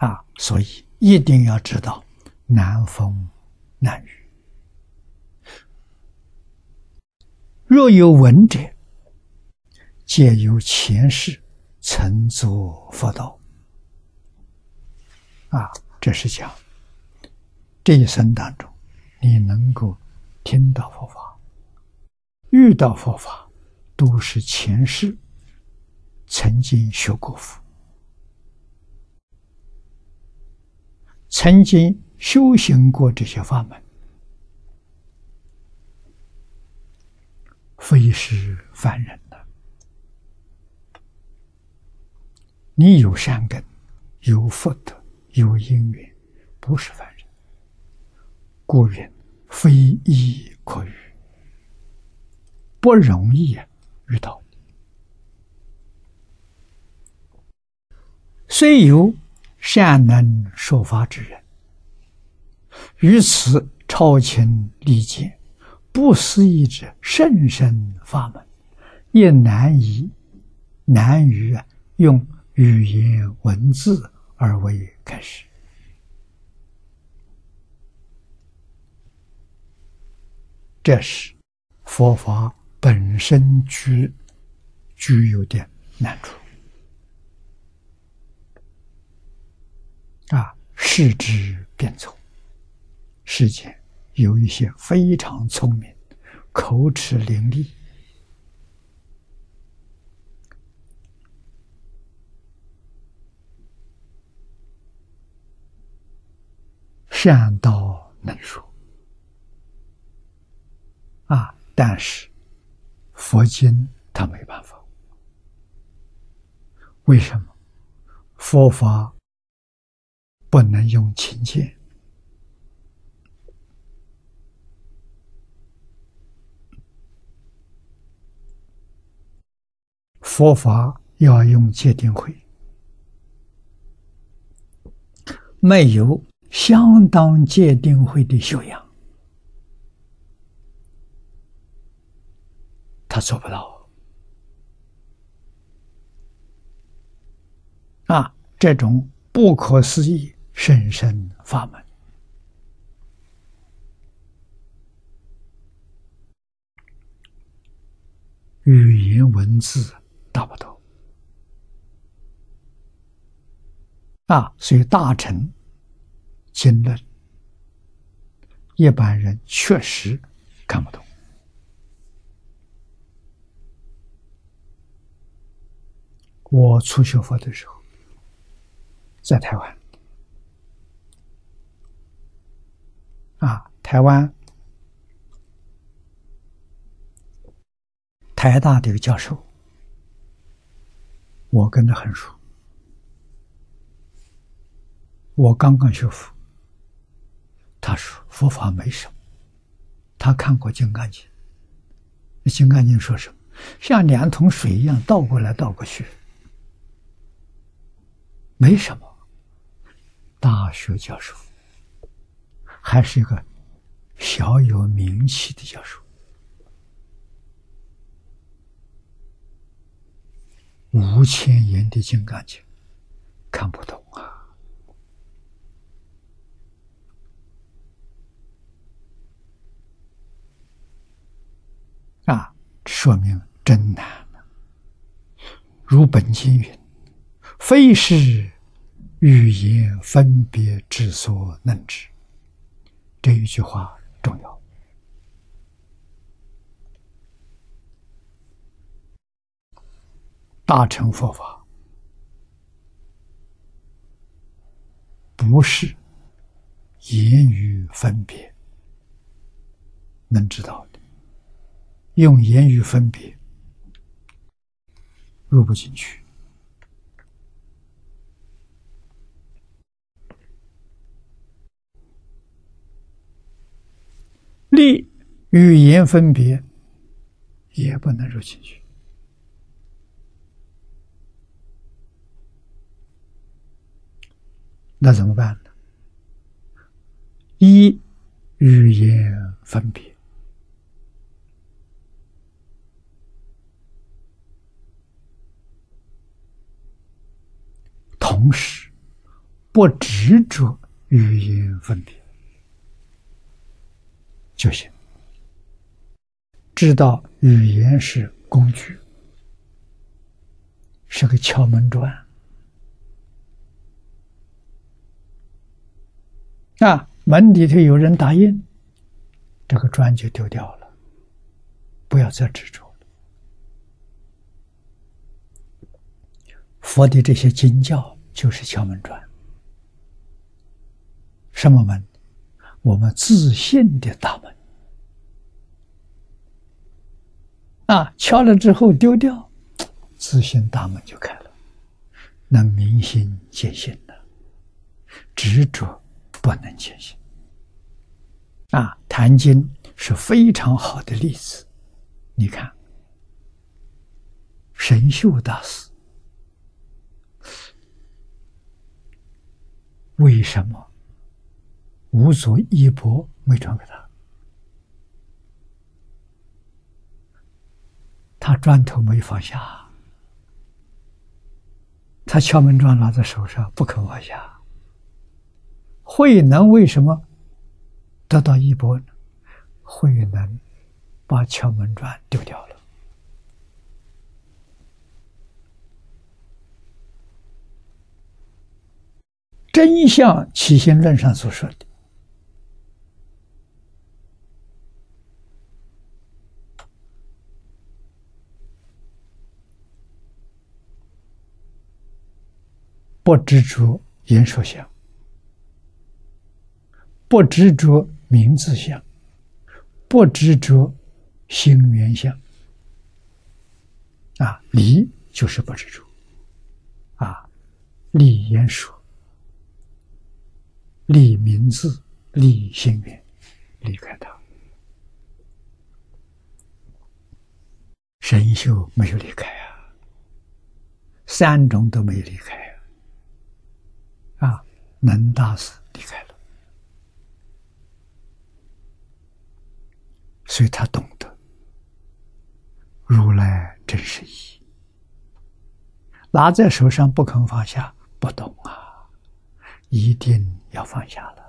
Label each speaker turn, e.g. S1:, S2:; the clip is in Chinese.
S1: 啊，所以一定要知道难风难雨。若有闻者，皆由前世曾作佛道。啊，这是讲这一生当中，你能够听到佛法、遇到佛法，都是前世曾经学过佛、曾经修行过这些法门。非是凡人的，你有善根，有福德，有因缘，不是凡人。故云：非一可遇，不容易啊遇到。虽有善能说法之人，于此超情理解。不思议之甚深法门，也难以难于用语言文字而为开始。这是佛法本身具具有的难处啊，视之变从，世间。有一些非常聪明、口齿伶俐、善道能说啊，但是佛经他没办法。为什么？佛法不能用情见。佛法要用戒定慧，没有相当戒定慧的修养，他做不到。啊，这种不可思议甚深法门，语言文字。达不到啊！所以大臣经论，一般人确实看不懂。我初学佛的时候，在台湾啊，台湾台大的一个教授。我跟他很熟，我刚刚学佛，他说佛法没什么，他看过《金刚经》，《金刚经》说什么？像两桶水一样倒过来倒过去，没什么。大学教授，还是一个小有名气的教授。五千言的《金刚经》看不懂啊！啊，说明真难了。如本经云：“非是语言分别之所能知。”这一句话重要。大乘佛法不是言语分别能知道的，用言语分别入不进去。力语言分别也不能入进去。那怎么办呢？一语言分别，同时不执着语言分别就行。知道语言是工具，是个敲门砖。啊，门里头有人答应，这个砖就丢掉了，不要再执着了。佛的这些经教就是敲门砖，什么门？我们自信的大门。啊，敲了之后丢掉，自信大门就开了，那明心见性了执着不能见性。啊，《坛经》是非常好的例子。你看，神秀大师为什么无所衣钵没传给他？他砖头没放下，他敲门砖拿在手上不肯放下。慧能为什么得到一波呢？慧能把敲门砖丢掉了。真相起心论上所说的。不执着言说相，不执着名字相，不执着心缘相。啊，离就是不执着，啊，立言说，立名字，立心缘，离开他。神秀没有离开啊，三种都没有离开。啊，能大师离开了，所以他懂得如来真实意，拿在手上不肯放下，不懂啊，一定要放下了。